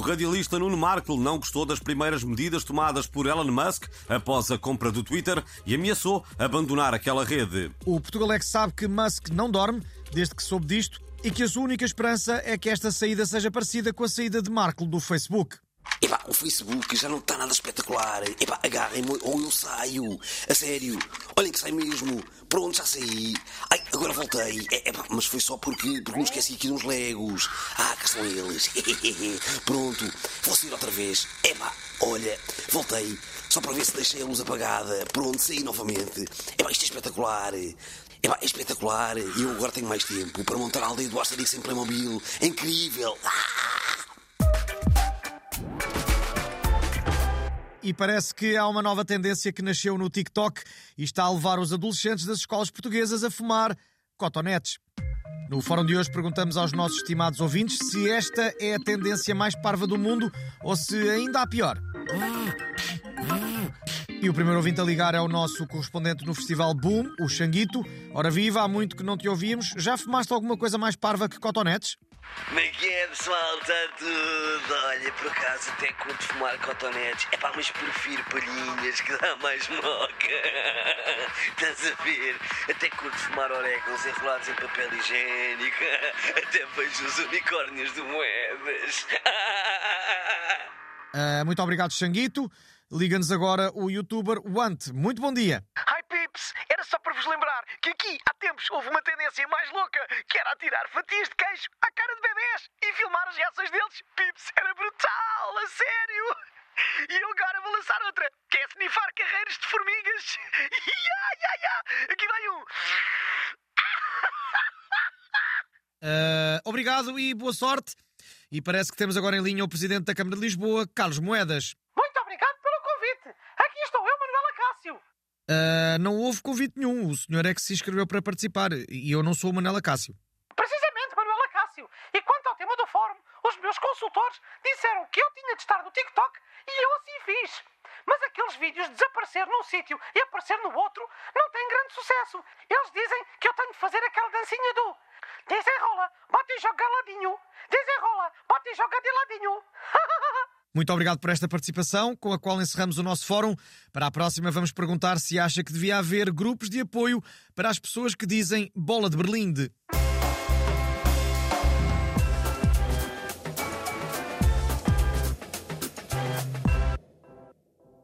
radialista Nuno Markle não gostou das primeiras medidas tomadas por Elon Musk após a compra do Twitter e ameaçou abandonar aquela rede. O Portugalex sabe que Musk não dorme desde que soube disto e que a sua única esperança é que esta saída seja parecida com a saída de Markle do Facebook. Epá, o Facebook já não está nada espetacular. Epá, agarrem-me ou eu saio. A sério. Olhem que sai mesmo. Pronto, já saí. Ai, agora voltei. É, epá, mas foi só porque, porque me esqueci aqui de uns legos. Ah, cá estão eles. Pronto, vou sair outra vez. Epá, olha, voltei. Só para ver se deixei a luz apagada. Pronto, saí novamente. Epá, isto é espetacular. Epá, é espetacular. E eu agora tenho mais tempo para montar a aldeia do Asterix em Playmobil. É incrível. Ah! E parece que há uma nova tendência que nasceu no TikTok e está a levar os adolescentes das escolas portuguesas a fumar cotonetes. No fórum de hoje perguntamos aos nossos estimados ouvintes se esta é a tendência mais parva do mundo ou se ainda há pior. E o primeiro ouvinte a ligar é o nosso correspondente no Festival Boom, o Xanguito. Ora viva, há muito que não te ouvimos. Já fumaste alguma coisa mais parva que cotonetes? Como é que é, pessoal? Está tudo? Olha, por acaso até curto fumar cotonetes. É pá, mas prefiro palhinhas que dá mais moca. Estás a ver? Até curto fumar orégãos enrolados em papel higiênico. Até vejo os unicórnios de moedas. Uh, muito obrigado, Xanguito. Liga-nos agora o youtuber Want. Muito bom dia. Hi Pips, era só para vos lembrar que aqui há tempos houve uma tendência mais louca que era atirar fatias de queijo à cara de bebés e filmar as reações deles. Pips, era brutal, a sério! E eu agora vou lançar outra, que é snifar carreiras de formigas. Ya, ya, ya! Aqui vai um. Uh, obrigado e boa sorte. E parece que temos agora em linha o Presidente da Câmara de Lisboa, Carlos Moedas. Muito obrigado pelo convite. Aqui estou eu, Manuela Cássio. Uh, não houve convite nenhum. O senhor é que se inscreveu para participar. E eu não sou o Manela Cássio. Precisamente, Manuela Cássio. E quanto ao tema do fórum, os meus consultores disseram que eu tinha de estar no TikTok e eu assim fiz. Mas aqueles vídeos de desaparecer num sítio e aparecer no outro não têm grande sucesso. Eles dizem que eu tenho de fazer aquela dancinha do desenrola, bate e joga ladinho. Desenrola, bate e joga de ladinho. Muito obrigado por esta participação, com a qual encerramos o nosso fórum. Para a próxima, vamos perguntar se acha que devia haver grupos de apoio para as pessoas que dizem bola de Berlinde.